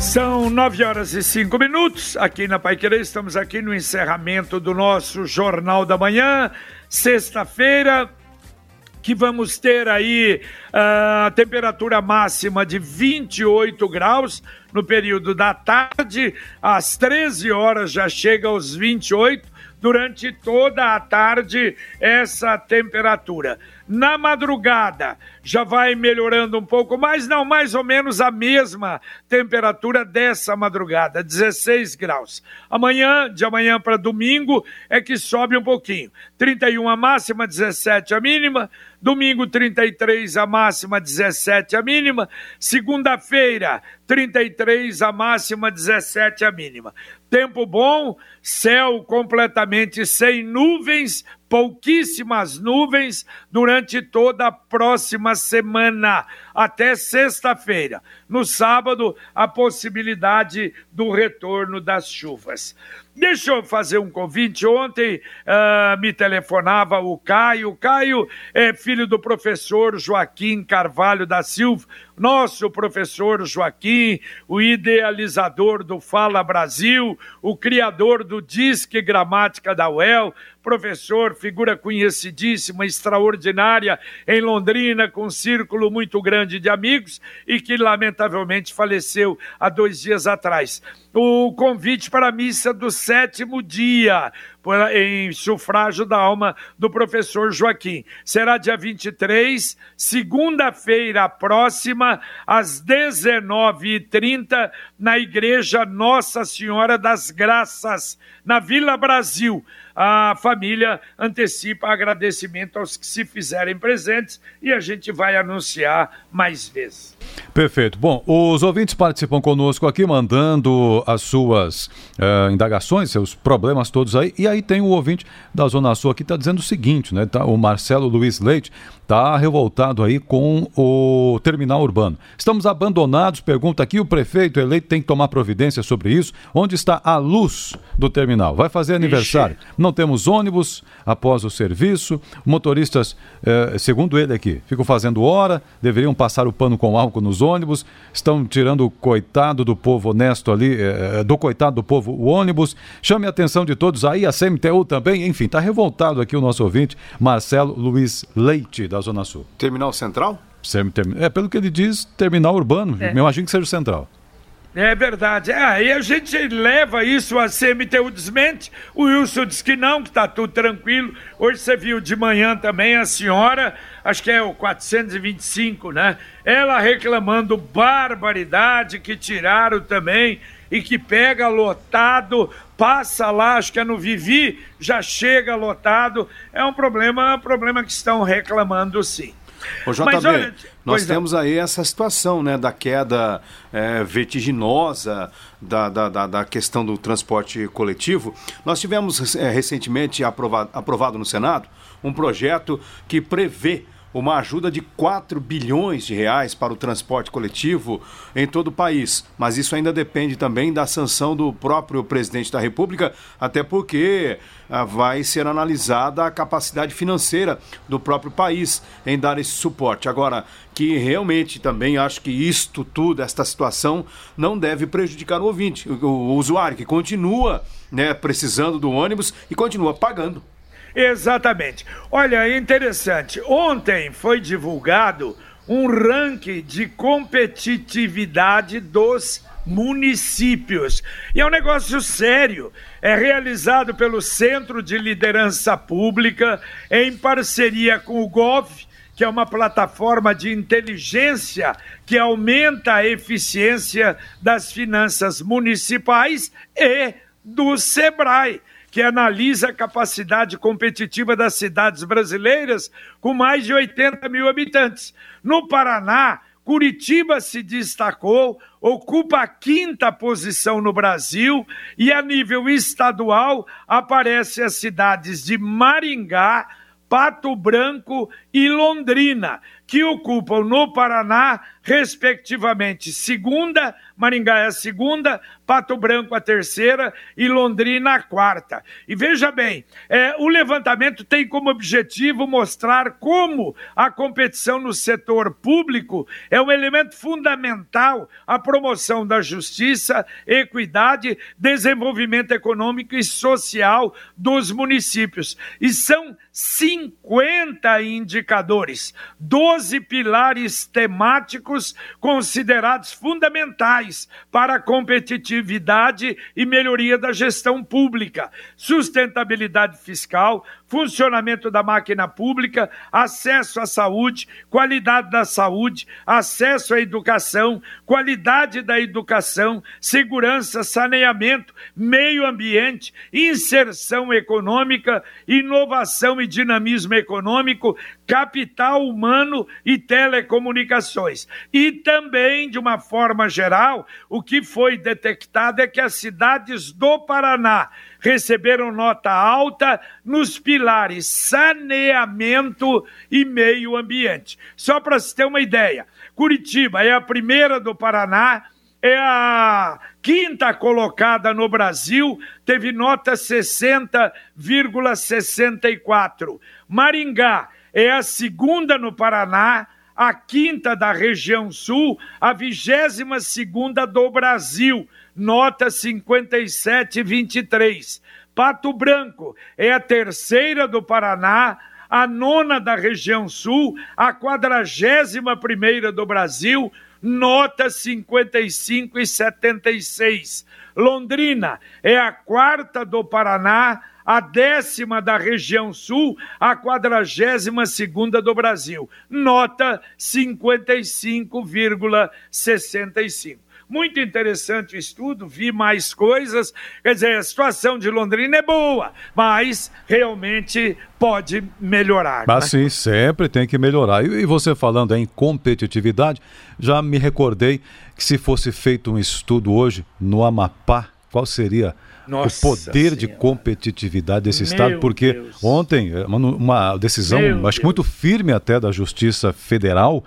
São nove horas e cinco minutos aqui na Pai Querer. Estamos aqui no encerramento do nosso Jornal da Manhã, sexta-feira, que vamos ter aí ah, a uh, temperatura máxima de 28 graus no período da tarde, às 13 horas já chega aos 28, durante toda a tarde essa temperatura. Na madrugada já vai melhorando um pouco mais, não, mais ou menos a mesma temperatura dessa madrugada, 16 graus. Amanhã, de amanhã para domingo, é que sobe um pouquinho. 31 a máxima, 17 a mínima. Domingo, 33 a máxima, 17 a mínima. Segunda-feira, 33 a máxima, 17 a mínima. Tempo bom, céu completamente sem nuvens, pouquíssimas nuvens durante toda a próxima semana, até sexta-feira. No sábado, a possibilidade do retorno das chuvas. Deixa eu fazer um convite. Ontem uh, me telefonava o Caio. O Caio é filho do professor Joaquim Carvalho da Silva, nosso professor Joaquim, o idealizador do Fala Brasil, o criador do Disque Gramática da UEL, professor, figura conhecidíssima, extraordinária em Londrina, com um círculo muito grande de amigos e que lamentavelmente faleceu há dois dias atrás. O convite para a missa do sétimo dia, em sufrágio da alma do professor Joaquim. Será dia 23, segunda-feira próxima, às 19h30, na Igreja Nossa Senhora das Graças, na Vila Brasil a família antecipa agradecimento aos que se fizerem presentes e a gente vai anunciar mais vezes. Perfeito. Bom, os ouvintes participam conosco aqui, mandando as suas uh, indagações, seus problemas todos aí. E aí tem o ouvinte da Zona Sul aqui, está dizendo o seguinte, né? Tá, o Marcelo Luiz Leite está revoltado aí com o terminal urbano. Estamos abandonados, pergunta aqui, o prefeito eleito tem que tomar providência sobre isso. Onde está a luz do terminal? Vai fazer aniversário. Ixi. Não temos ônibus após o serviço. Motoristas, eh, segundo ele aqui, ficam fazendo hora, deveriam passar o pano com álcool nos ônibus, estão tirando o coitado do povo honesto ali, eh, do coitado do povo o ônibus. Chame a atenção de todos aí, a CMTU também, enfim, está revoltado aqui o nosso ouvinte, Marcelo Luiz Leite, da da Zona Sul. Terminal Central? É, pelo que ele diz, terminal urbano. É. Eu imagino que seja o central. É verdade. É, aí a gente leva isso, a CMTU desmente. O Wilson diz que não, que está tudo tranquilo. Hoje você viu de manhã também a senhora, acho que é o 425, né? Ela reclamando barbaridade que tiraram também e que pega lotado, passa lá, acho que é no Vivi, já chega lotado. É um problema, um problema que estão reclamando sim. Ô, JB, Mas, olha, nós temos aí essa situação né, da queda é, vertiginosa da, da, da, da, questão do transporte coletivo. Nós tivemos é, recentemente aprovado, aprovado no Senado um projeto que prevê uma ajuda de 4 bilhões de reais para o transporte coletivo em todo o país. Mas isso ainda depende também da sanção do próprio presidente da República, até porque ah, vai ser analisada a capacidade financeira do próprio país em dar esse suporte. Agora, que realmente também acho que isto tudo, esta situação, não deve prejudicar o ouvinte, o, usuário, que continua né, precisando do ônibus e continua pagando. Exatamente. Olha, interessante. Ontem foi divulgado um ranking de competitividade dos municípios. E é um negócio sério. É realizado pelo Centro de Liderança Pública em parceria com o GOV, que é uma plataforma de inteligência que aumenta a eficiência das finanças municipais e do SEBRAE que analisa a capacidade competitiva das cidades brasileiras com mais de 80 mil habitantes. No Paraná, Curitiba se destacou, ocupa a quinta posição no Brasil e a nível estadual aparecem as cidades de Maringá, Pato Branco e Londrina, que ocupam no Paraná, respectivamente, segunda, Maringá é a segunda, Pato Branco a terceira e Londrina a quarta. E veja bem, é, o levantamento tem como objetivo mostrar como a competição no setor público é um elemento fundamental à promoção da justiça, equidade, desenvolvimento econômico e social dos municípios. E são 50 indicadores, 12 pilares temáticos considerados fundamentais para a competitividade e melhoria da gestão pública, sustentabilidade fiscal, funcionamento da máquina pública, acesso à saúde, qualidade da saúde, acesso à educação, qualidade da educação, segurança, saneamento, meio ambiente, inserção econômica, inovação e dinamismo econômico, capital humano e telecomunicações. E também, de uma forma geral, o que foi detectado é que as cidades do Paraná receberam nota alta nos pilares saneamento e meio ambiente. Só para se ter uma ideia, Curitiba é a primeira do Paraná, é a quinta colocada no Brasil, teve nota 60,64. Maringá é a segunda no Paraná, a quinta da região sul, a vigésima segunda do Brasil, nota 57,23. Pato Branco é a terceira do Paraná, a nona da região sul, a quadragésima primeira do Brasil, nota 55,76. Londrina é a quarta do Paraná, a décima da região sul, a quadragésima segunda do Brasil, nota 55,65. Muito interessante o estudo, vi mais coisas. Quer dizer, a situação de Londrina é boa, mas realmente pode melhorar. Mas né? sim, sempre tem que melhorar. E, você falando em competitividade, já me recordei que se fosse feito um estudo hoje no Amapá, qual seria nossa o poder senhora. de competitividade desse Meu Estado, porque Deus. ontem, uma, uma decisão, Meu acho que muito firme até da Justiça Federal,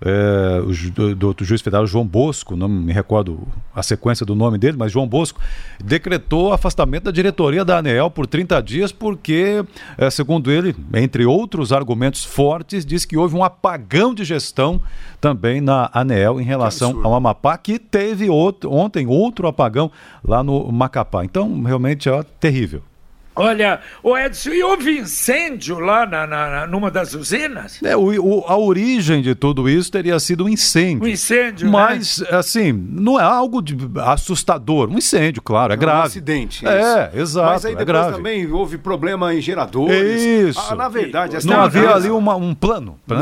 é, do, do, do, juiz federal João Bosco, não me recordo a sequência do nome dele, mas João Bosco, decretou afastamento da diretoria da ANEEL por 30 dias, porque, é, segundo ele, entre outros argumentos fortes, diz que houve um apagão de gestão também na ANEEL em relação ao Amapá, que teve outro, ontem outro apagão lá no Macapá. Então, realmente é terrível. Olha, o Edson, e houve incêndio lá na, na, numa das usinas? É, o, o, a origem de tudo isso teria sido um incêndio. Um incêndio, Mas, né? assim, não é algo de assustador. Um incêndio, claro, é grave. Um acidente. É, isso. exato. Mas aí é depois é também houve problema em geradores. Isso. Ah, na verdade, não havia ali uma, um plano. Né?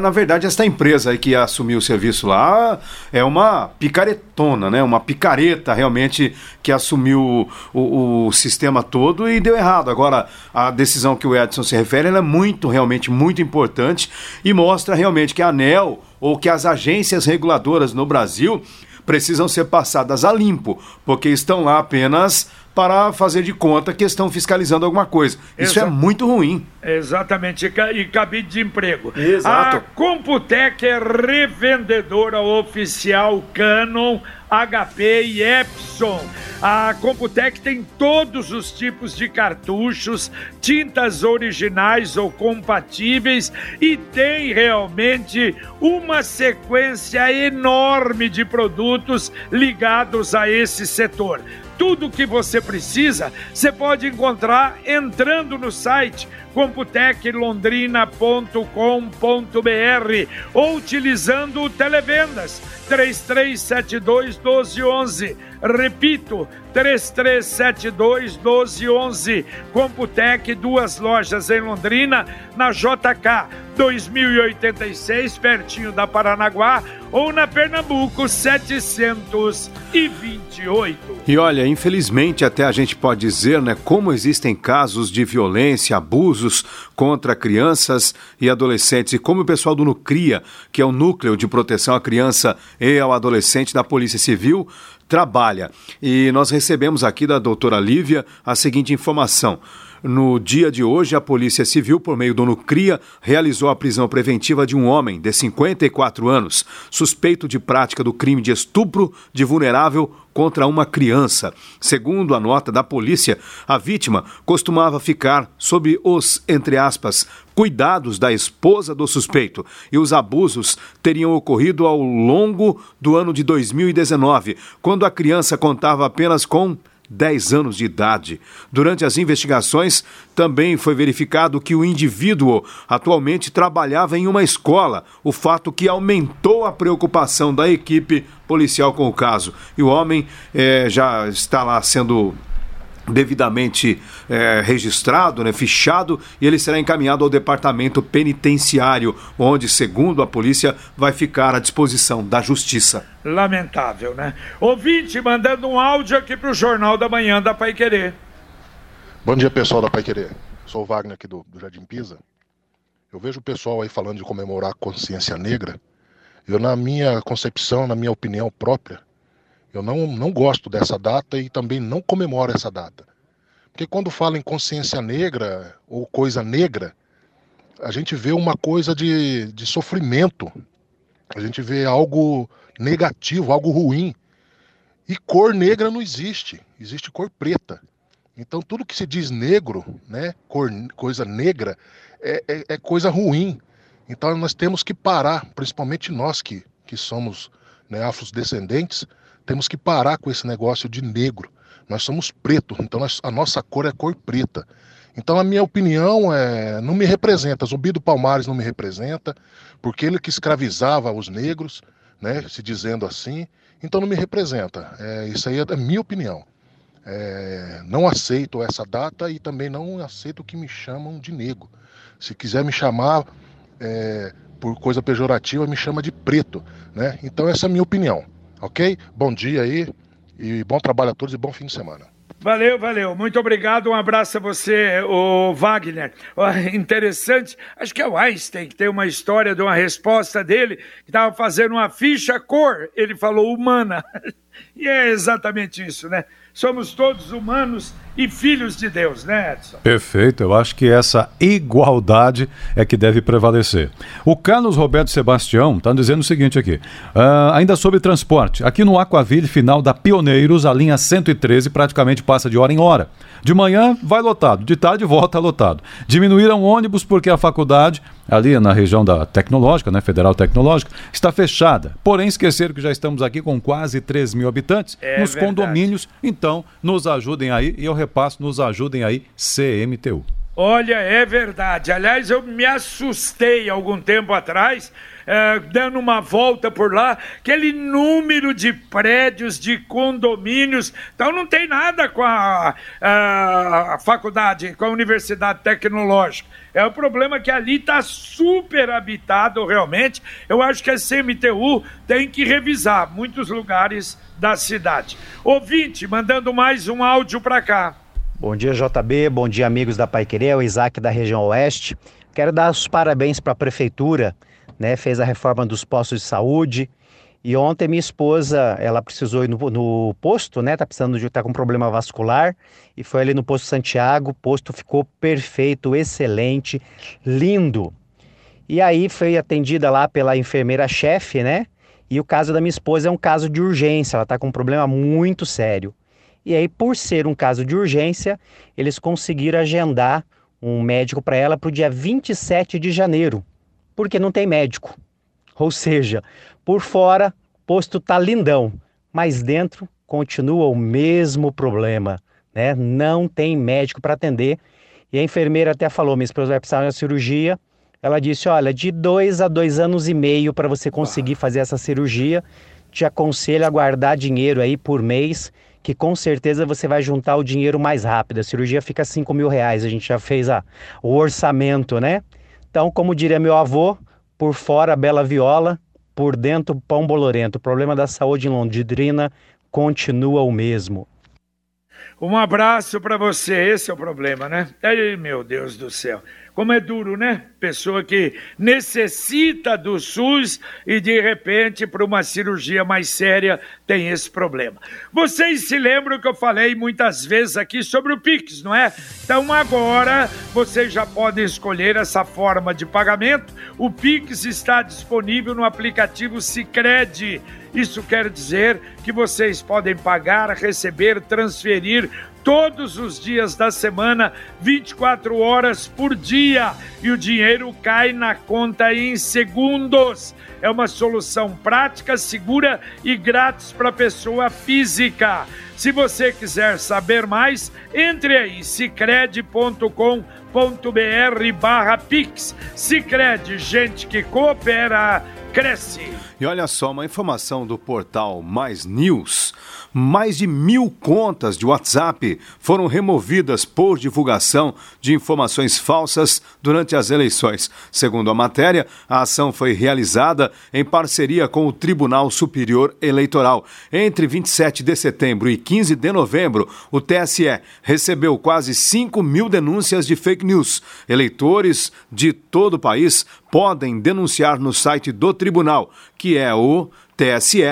Na verdade, esta empresa que assumiu o serviço lá é uma picaretona, né? Uma picareta realmente que assumiu o, o, sistema todo e deu errado. Agora, a decisão que o Edson se refere é muito, realmente muito importante e mostra realmente que a ANEL ou que as agências reguladoras no Brasil precisam ser passadas a limpo, porque estão lá apenas para fazer de conta que estão fiscalizando alguma coisa. Isso é muito ruim. Exatamente, e cabide de emprego. Exato. A Computec é revendedora oficial Canon, HP e Epson. A Computec tem todos os tipos de cartuchos, tintas originais ou compatíveis e tem realmente uma sequência enorme de produtos ligados a esse setor tudo o que você precisa, você pode encontrar entrando no site computeclondrina.com.br ou utilizando o Televendas 3372 1211. Repito, 3372 1211. Computec, duas lojas em Londrina, na JK 2086, pertinho da Paranaguá, ou na Pernambuco 728. E olha, infelizmente até a gente pode dizer, né, como existem casos de violência, abuso abusos contra crianças e adolescentes e como o pessoal do NUCRIA, que é o Núcleo de Proteção à Criança e ao Adolescente da Polícia Civil, trabalha. E nós recebemos aqui da doutora Lívia a seguinte informação. No dia de hoje, a Polícia Civil, por meio do Nucria, realizou a prisão preventiva de um homem de 54 anos, suspeito de prática do crime de estupro de vulnerável contra uma criança. Segundo a nota da polícia, a vítima costumava ficar sob os, entre aspas, cuidados da esposa do suspeito e os abusos teriam ocorrido ao longo do ano de 2019, quando a criança contava apenas com 10 anos de idade. Durante as investigações, também foi verificado que o indivíduo atualmente trabalhava em uma escola, o fato que aumentou a preocupação da equipe policial com o caso. E o homem eh, já está lá sendo devidamente é, registrado, né, fichado, e ele será encaminhado ao departamento penitenciário, onde, segundo a polícia, vai ficar à disposição da justiça. Lamentável, né? Ouvinte mandando um áudio aqui para o Jornal da Manhã da Pai Querer. Bom dia, pessoal da Pai Querer. Sou o Wagner aqui do, do Jardim Pisa. Eu vejo o pessoal aí falando de comemorar a consciência negra. Eu, na minha concepção, na minha opinião própria, eu não, não gosto dessa data e também não comemoro essa data. Porque quando fala em consciência negra ou coisa negra, a gente vê uma coisa de, de sofrimento, a gente vê algo negativo, algo ruim. E cor negra não existe, existe cor preta. Então tudo que se diz negro, né, cor, coisa negra, é, é, é coisa ruim. Então nós temos que parar, principalmente nós que, que somos né, afrodescendentes, temos que parar com esse negócio de negro. Nós somos preto, então nós, a nossa cor é cor preta. Então a minha opinião é, não me representa. Zumbi do Palmares não me representa, porque ele que escravizava os negros, né, se dizendo assim, então não me representa. É, isso aí é a minha opinião. É, não aceito essa data e também não aceito que me chamam de negro. Se quiser me chamar é, por coisa pejorativa, me chama de preto. Né? Então essa é a minha opinião. Ok? Bom dia aí e bom trabalho a todos e bom fim de semana. Valeu, valeu. Muito obrigado. Um abraço a você, o Wagner. Interessante. Acho que é o Einstein que tem uma história de uma resposta dele, que estava fazendo uma ficha cor. Ele falou humana. E é exatamente isso, né? Somos todos humanos e filhos de Deus, né, Edson? Perfeito, eu acho que essa igualdade é que deve prevalecer. O Carlos Roberto Sebastião está dizendo o seguinte aqui, uh, ainda sobre transporte, aqui no Aquaville, final da Pioneiros, a linha 113 praticamente passa de hora em hora. De manhã vai lotado, de tarde volta lotado. Diminuíram ônibus porque a faculdade, ali na região da Tecnológica, né, Federal Tecnológica, está fechada. Porém, esqueceram que já estamos aqui com quase 3 mil habitantes é nos verdade. condomínios, então nos ajudem aí e eu repasso, nos ajudem aí, CMTU. Olha, é verdade. Aliás, eu me assustei algum tempo atrás, eh, dando uma volta por lá, aquele número de prédios, de condomínios. Então não tem nada com a, a, a faculdade, com a Universidade Tecnológica. É o problema que ali está super habitado realmente. Eu acho que a CMTU tem que revisar muitos lugares da cidade. Ouvinte, mandando mais um áudio para cá. Bom dia, JB. Bom dia, amigos da Pai Querer, o Isaac da região oeste. Quero dar os parabéns para a prefeitura, né? Fez a reforma dos postos de saúde. E ontem minha esposa, ela precisou ir no, no posto, né? Tá precisando de tá com problema vascular e foi ali no posto Santiago. O posto ficou perfeito, excelente, lindo. E aí foi atendida lá pela enfermeira chefe, né? E o caso da minha esposa é um caso de urgência, ela tá com um problema muito sério. E aí, por ser um caso de urgência, eles conseguiram agendar um médico para ela para o dia 27 de janeiro, porque não tem médico. Ou seja, por fora, posto tá lindão, mas dentro continua o mesmo problema, né? Não tem médico para atender. E a enfermeira até falou: minha esposa vai precisar de uma cirurgia. Ela disse: olha, de dois a dois anos e meio para você conseguir fazer essa cirurgia. Te aconselho a guardar dinheiro aí por mês que com certeza você vai juntar o dinheiro mais rápido. A cirurgia fica 5 mil reais, a gente já fez a, o orçamento, né? Então, como diria meu avô, por fora bela viola, por dentro pão bolorento. O problema da saúde em Londrina continua o mesmo. Um abraço para você, esse é o problema, né? Ai, meu Deus do céu. Como é duro, né? Pessoa que necessita do SUS e de repente, para uma cirurgia mais séria, tem esse problema. Vocês se lembram que eu falei muitas vezes aqui sobre o Pix, não é? Então agora vocês já podem escolher essa forma de pagamento. O Pix está disponível no aplicativo Sicredi. Isso quer dizer que vocês podem pagar, receber, transferir todos os dias da semana, 24 horas por dia, e o dinheiro cai na conta em segundos. É uma solução prática, segura e grátis para pessoa física. Se você quiser saber mais, entre aí cicred.com.br barra Pix. Cicred, gente que coopera, cresce. E olha só, uma informação do portal Mais News. Mais de mil contas de WhatsApp foram removidas por divulgação de informações falsas durante as eleições. Segundo a matéria, a ação foi realizada em parceria com o Tribunal Superior Eleitoral. Entre 27 de setembro e 15 de novembro, o TSE recebeu quase 5 mil denúncias de fake news. Eleitores de todo o país podem denunciar no site do tribunal, que é o tse.jus.br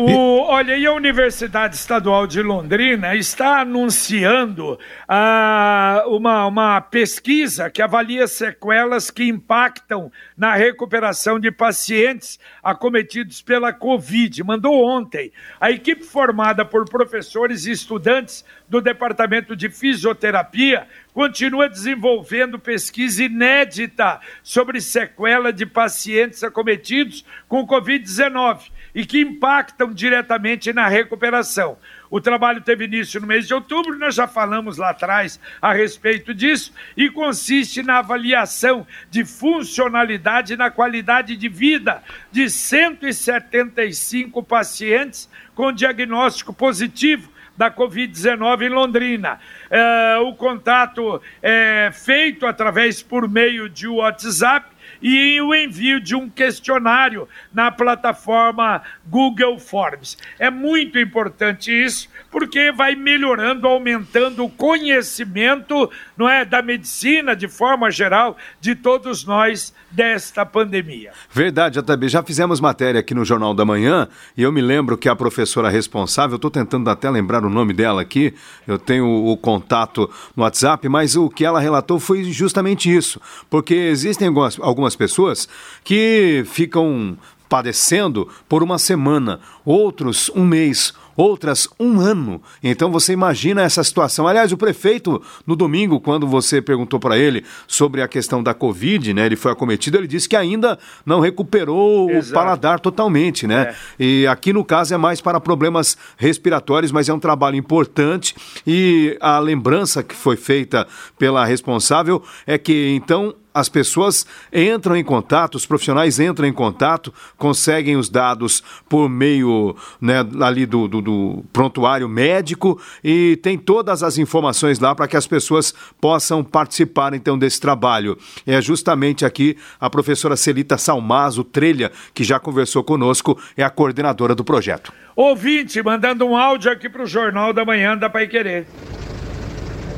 o, olha, e a Universidade Estadual de Londrina está anunciando ah, uma, uma pesquisa que avalia sequelas que impactam na recuperação de pacientes acometidos pela Covid. Mandou ontem. A equipe formada por professores e estudantes do Departamento de Fisioterapia continua desenvolvendo pesquisa inédita sobre sequela de pacientes acometidos com Covid-19 e que impactam diretamente na recuperação. O trabalho teve início no mês de outubro, nós já falamos lá atrás a respeito disso, e consiste na avaliação de funcionalidade e na qualidade de vida de 175 pacientes com diagnóstico positivo da Covid-19 em Londrina. É, o contato é feito através por meio de WhatsApp e o envio de um questionário na plataforma Google Forms. É muito importante isso, porque vai melhorando, aumentando o conhecimento, não é, da medicina de forma geral de todos nós desta pandemia. Verdade, JB. Já fizemos matéria aqui no Jornal da Manhã e eu me lembro que a professora responsável, estou tentando até lembrar o nome dela aqui, eu tenho o contato no WhatsApp, mas o que ela relatou foi justamente isso, porque existem algumas, algumas pessoas que ficam padecendo por uma semana, outros um mês, outras um ano. Então você imagina essa situação. Aliás, o prefeito, no domingo, quando você perguntou para ele sobre a questão da Covid, né, ele foi acometido, ele disse que ainda não recuperou Exato. o paladar totalmente, né? É. E aqui no caso é mais para problemas respiratórios, mas é um trabalho importante e a lembrança que foi feita pela responsável é que então as pessoas entram em contato, os profissionais entram em contato, conseguem os dados por meio né, ali do, do, do prontuário médico e tem todas as informações lá para que as pessoas possam participar então desse trabalho. É justamente aqui a professora Celita Salmazo Trelha, que já conversou conosco, é a coordenadora do projeto. Ouvinte, mandando um áudio aqui para o Jornal da Manhã da Pai Querer.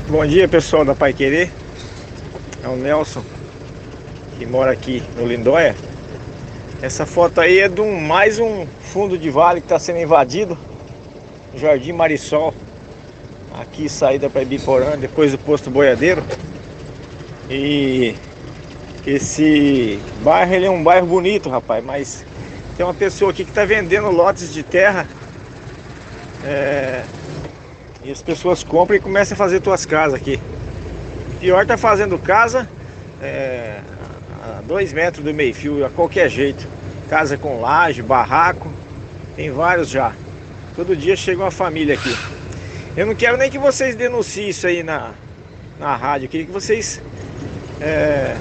Bom dia, pessoal da Pai Querer. É o Nelson que mora aqui no Lindóia. Essa foto aí é de um, mais um fundo de vale que está sendo invadido. Jardim Marisol. Aqui saída para Ibiporã, depois do posto boiadeiro. E esse bairro ele é um bairro bonito, rapaz, mas tem uma pessoa aqui que está vendendo lotes de terra. É, e as pessoas compram e começam a fazer tuas casas aqui. Pior tá fazendo casa, é, dois metros do meio fio, a qualquer jeito. Casa com laje, barraco, tem vários já. Todo dia chega uma família aqui. Eu não quero nem que vocês denunciem isso aí na, na rádio, eu queria que vocês é,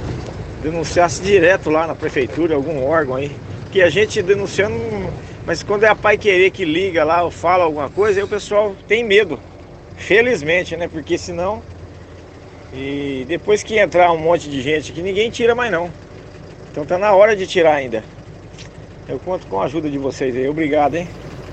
denunciassem direto lá na prefeitura, algum órgão aí. Porque a gente denunciando, mas quando é a pai querer que liga lá ou fala alguma coisa, aí o pessoal tem medo. Felizmente, né? Porque senão e depois que entrar um monte de gente aqui, ninguém tira mais não. Então tá na hora de tirar ainda. Eu conto com a ajuda de vocês aí. Obrigado, hein?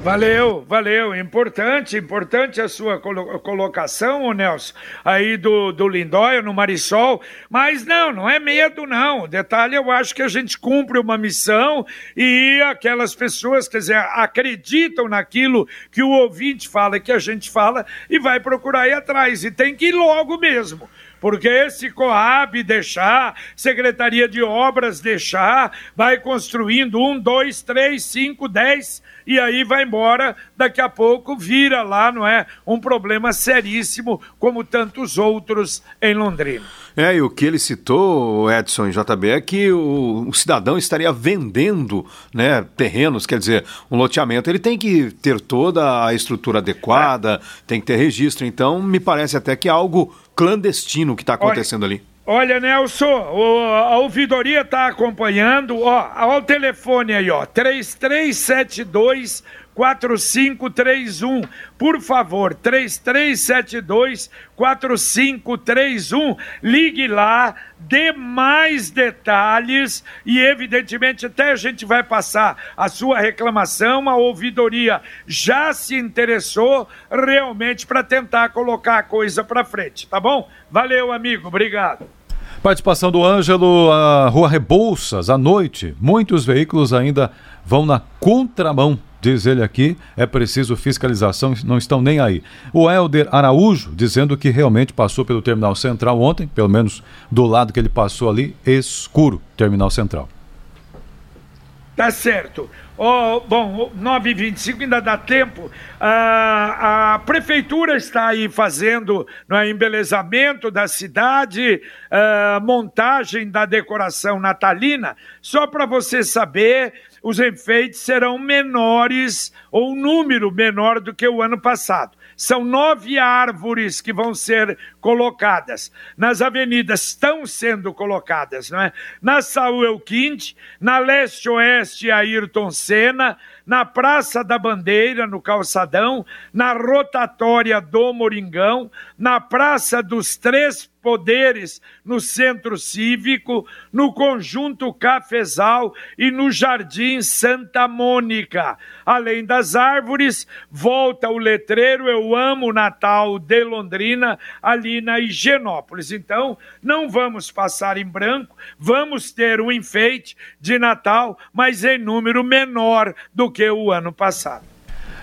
Valeu, valeu. Importante, importante a sua colocação, ô Nelson, aí do, do Lindóia, no Marisol. Mas não, não é medo, não. O detalhe, eu acho que a gente cumpre uma missão e aquelas pessoas, quer dizer, acreditam naquilo que o ouvinte fala, que a gente fala, e vai procurar ir atrás. E tem que ir logo mesmo porque esse Coab deixar, Secretaria de Obras deixar, vai construindo um, dois, três, cinco, dez e aí vai embora, daqui a pouco vira lá, não é? Um problema seríssimo, como tantos outros em Londrina. É, e o que ele citou, Edson JB, é que o, o, cidadão estaria vendendo né, terrenos, quer dizer, um loteamento. Ele tem que ter toda a estrutura adequada, é. tem que ter registro. Então, me parece até que é algo clandestino que está acontecendo Olha, ali. Olha, Nelson, o, a ouvidoria está acompanhando, ó, ó o telefone aí, ó, 3372 4531. Por favor, 3372 4531. Ligue lá, dê mais detalhes e, evidentemente, até a gente vai passar a sua reclamação. A ouvidoria já se interessou realmente para tentar colocar a coisa para frente, tá bom? Valeu, amigo. Obrigado. Participação do Ângelo, a Rua Rebouças, à noite. Muitos veículos ainda vão na contramão diz ele aqui, é preciso fiscalização, não estão nem aí. O Helder Araújo, dizendo que realmente passou pelo Terminal Central ontem, pelo menos do lado que ele passou ali, escuro, Terminal Central. Tá certo. Oh, bom, 9h25 ainda dá tempo. Ah, a prefeitura está aí fazendo no é, embelezamento da cidade, ah, montagem da decoração natalina. Só para você saber, os enfeites serão menores ou um número menor do que o ano passado. São nove árvores que vão ser colocadas. Nas avenidas estão sendo colocadas, não é? Na Saúl Elquinte, na Leste-Oeste Ayrton Senna, na Praça da Bandeira, no Calçadão, na Rotatória do Moringão, na Praça dos Três Poderes, no Centro Cívico, no Conjunto Cafezal e no Jardim Santa Mônica. Além das árvores, volta o letreiro Eu Amo Natal de Londrina, ali na Higienópolis. Então, não vamos passar em branco, vamos ter um enfeite de Natal, mas em número menor do que o ano passado.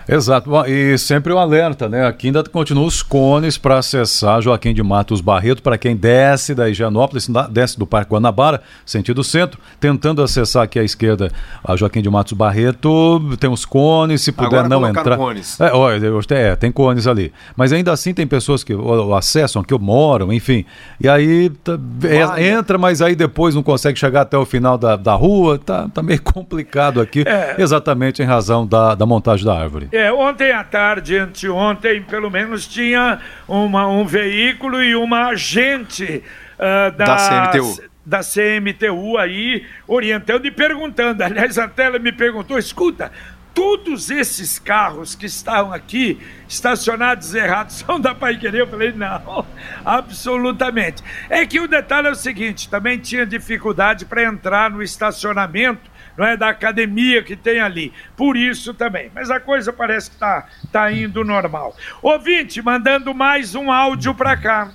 Exato, e sempre o um alerta, né? Aqui ainda continuam os cones para acessar Joaquim de Matos Barreto, para quem desce da Higienópolis, desce do Parque Guanabara, sentido centro, tentando acessar aqui à esquerda a Joaquim de Matos Barreto, tem os cones, se puder Agora não entrar. Cones. É, olha, é, tem cones ali. Mas ainda assim tem pessoas que o, acessam, que moram, enfim. E aí tá, é, entra, mas aí depois não consegue chegar até o final da, da rua, tá, tá meio complicado aqui, é. exatamente em razão da, da montagem da árvore. É, ontem à tarde, anteontem, pelo menos tinha uma, um veículo e uma agente uh, da, da CMTU. Da CMTU aí, orientando e perguntando. Aliás, até ela me perguntou: escuta, todos esses carros que estão aqui estacionados errados são da Pai Querer? Eu falei, não, absolutamente. É que o detalhe é o seguinte: também tinha dificuldade para entrar no estacionamento não é da academia que tem ali. Por isso também. Mas a coisa parece que está tá indo normal. Ouvinte, mandando mais um áudio para cá.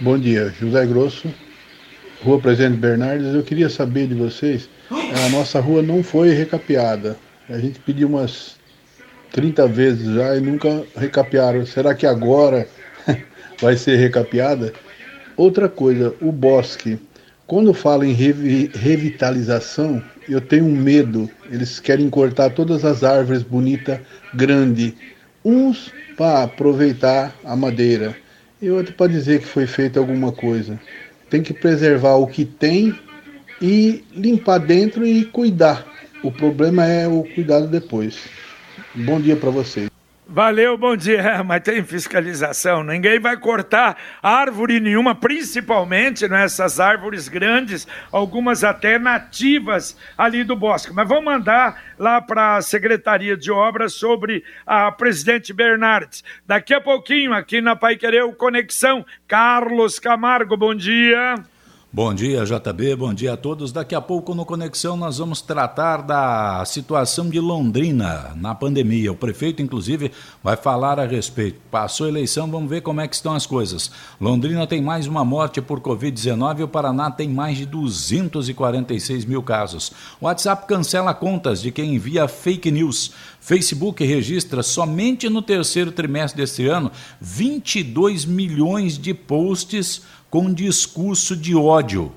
Bom dia, José Grosso, Rua Presidente Bernardes. Eu queria saber de vocês, a nossa rua não foi recapeada. A gente pediu umas 30 vezes já e nunca recapearam. Será que agora vai ser recapeada? Outra coisa, o bosque. Quando falo em revi revitalização, eu tenho um medo. Eles querem cortar todas as árvores bonitas, grande, uns para aproveitar a madeira e outro para dizer que foi feita alguma coisa. Tem que preservar o que tem e limpar dentro e cuidar. O problema é o cuidado depois. Bom dia para vocês. Valeu, bom dia. Mas tem fiscalização. Ninguém vai cortar árvore nenhuma, principalmente nessas árvores grandes, algumas até nativas ali do bosque. Mas vamos mandar lá para a Secretaria de Obras sobre a presidente Bernardes. Daqui a pouquinho, aqui na Pai Querer Conexão, Carlos Camargo, bom dia. Bom dia, JB. Bom dia a todos. Daqui a pouco no Conexão nós vamos tratar da situação de Londrina na pandemia. O prefeito, inclusive, vai falar a respeito. Passou a eleição, vamos ver como é que estão as coisas. Londrina tem mais uma morte por Covid-19 e o Paraná tem mais de 246 mil casos. O WhatsApp cancela contas de quem envia fake news. Facebook registra somente no terceiro trimestre deste ano 22 milhões de posts com discurso de ódio.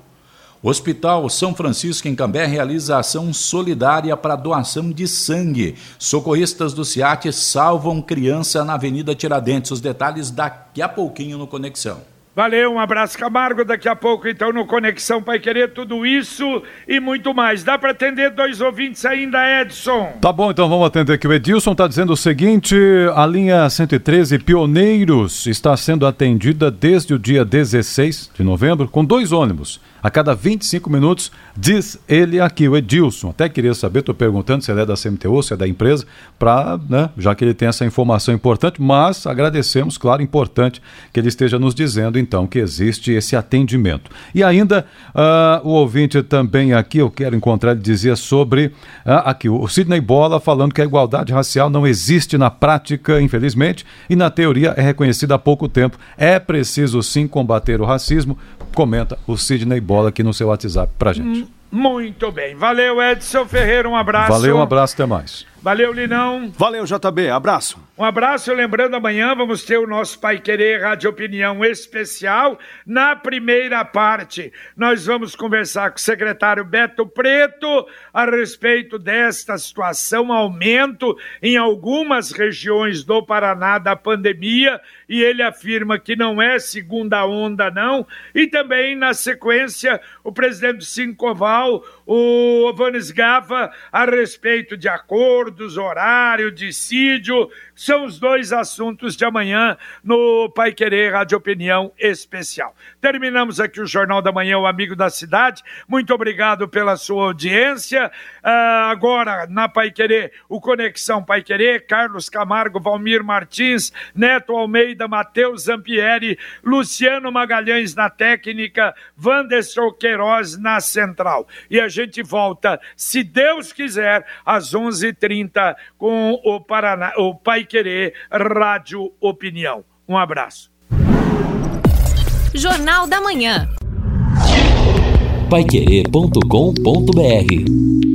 O Hospital São Francisco em Cambé realiza ação solidária para doação de sangue. Socorristas do CIAT salvam criança na Avenida Tiradentes. Os detalhes daqui a pouquinho no Conexão. Valeu, um abraço Camargo. Daqui a pouco, então, no Conexão Pai Querer, tudo isso e muito mais. Dá para atender dois ouvintes ainda, Edson? Tá bom, então vamos atender aqui. O Edilson está dizendo o seguinte: a linha 113 Pioneiros está sendo atendida desde o dia 16 de novembro com dois ônibus a cada 25 minutos, diz ele aqui, o Edilson. Até queria saber, estou perguntando se ele é da CMTU, se é da empresa, para, né, já que ele tem essa informação importante, mas agradecemos, claro, importante que ele esteja nos dizendo, então, que existe esse atendimento. E ainda, uh, o ouvinte também aqui, eu quero encontrar, ele dizia sobre, uh, aqui, o Sidney Bola falando que a igualdade racial não existe na prática, infelizmente, e na teoria é reconhecida há pouco tempo. É preciso sim combater o racismo, comenta o Sidney Bola aqui no seu WhatsApp pra gente. Muito bem. Valeu, Edson Ferreira. Um abraço. Valeu, um abraço, até mais. Valeu, Linão. Valeu, JB. Abraço. Um abraço. Lembrando, amanhã vamos ter o nosso Pai Querer Rádio Opinião especial. Na primeira parte, nós vamos conversar com o secretário Beto Preto a respeito desta situação, aumento em algumas regiões do Paraná da pandemia. E ele afirma que não é segunda onda, não. E também, na sequência, o presidente do Sincoval, o Ovanes Gava, a respeito de acordo acordos, horário, dissídio, são os dois assuntos de amanhã no Pai Querer Rádio Opinião Especial. Terminamos aqui o Jornal da Manhã, o Amigo da Cidade. Muito obrigado pela sua audiência. Uh, agora, na Pai Querer, o Conexão Pai Querer, Carlos Camargo, Valmir Martins, Neto Almeida, Matheus Zampieri, Luciano Magalhães na técnica, Wanderson Queiroz na central. E a gente volta, se Deus quiser, às 11h30 30 com o, Paraná, o Pai Querer Rádio Opinião. Um abraço. Jornal da Manhã. Paiquerê.com.br